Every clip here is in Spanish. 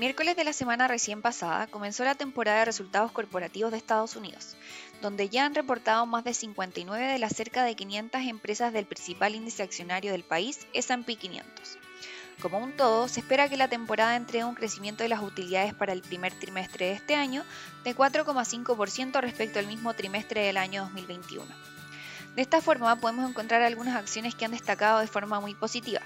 miércoles de la semana recién pasada comenzó la temporada de resultados corporativos de Estados Unidos, donde ya han reportado más de 59 de las cerca de 500 empresas del principal índice accionario del país, S&P 500. Como un todo, se espera que la temporada entregue un crecimiento de las utilidades para el primer trimestre de este año de 4,5% respecto al mismo trimestre del año 2021. De esta forma podemos encontrar algunas acciones que han destacado de forma muy positiva,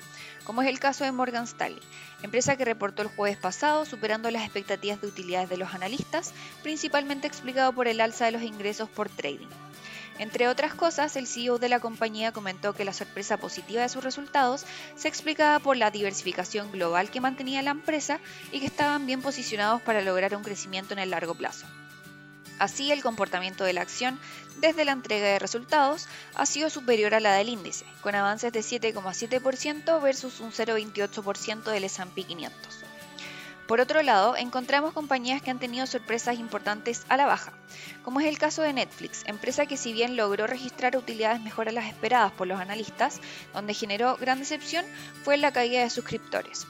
como es el caso de Morgan Stanley, empresa que reportó el jueves pasado superando las expectativas de utilidades de los analistas, principalmente explicado por el alza de los ingresos por trading. Entre otras cosas, el CEO de la compañía comentó que la sorpresa positiva de sus resultados se explicaba por la diversificación global que mantenía la empresa y que estaban bien posicionados para lograr un crecimiento en el largo plazo. Así, el comportamiento de la acción desde la entrega de resultados ha sido superior a la del índice, con avances de 7,7% versus un 0,28% del S&P 500. Por otro lado, encontramos compañías que han tenido sorpresas importantes a la baja, como es el caso de Netflix, empresa que si bien logró registrar utilidades mejor a las esperadas por los analistas, donde generó gran decepción fue la caída de suscriptores.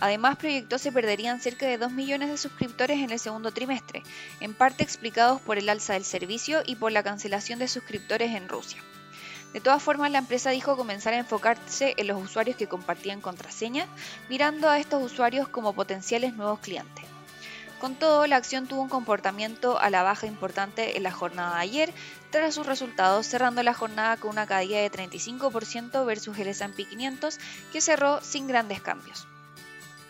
Además, proyectó se perderían cerca de 2 millones de suscriptores en el segundo trimestre, en parte explicados por el alza del servicio y por la cancelación de suscriptores en Rusia. De todas formas, la empresa dijo comenzar a enfocarse en los usuarios que compartían contraseñas, mirando a estos usuarios como potenciales nuevos clientes. Con todo, la acción tuvo un comportamiento a la baja importante en la jornada de ayer, tras sus resultados, cerrando la jornada con una caída de 35% versus el S&P 500, que cerró sin grandes cambios.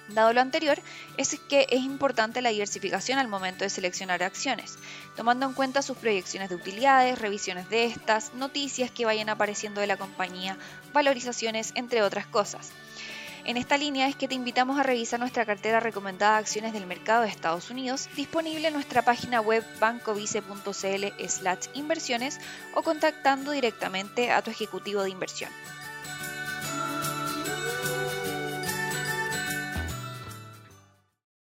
Dado lo anterior, es que es importante la diversificación al momento de seleccionar acciones, tomando en cuenta sus proyecciones de utilidades, revisiones de estas, noticias que vayan apareciendo de la compañía, valorizaciones, entre otras cosas. En esta línea es que te invitamos a revisar nuestra cartera recomendada de acciones del mercado de Estados Unidos, disponible en nuestra página web bancovice.cl/inversiones o contactando directamente a tu ejecutivo de inversión.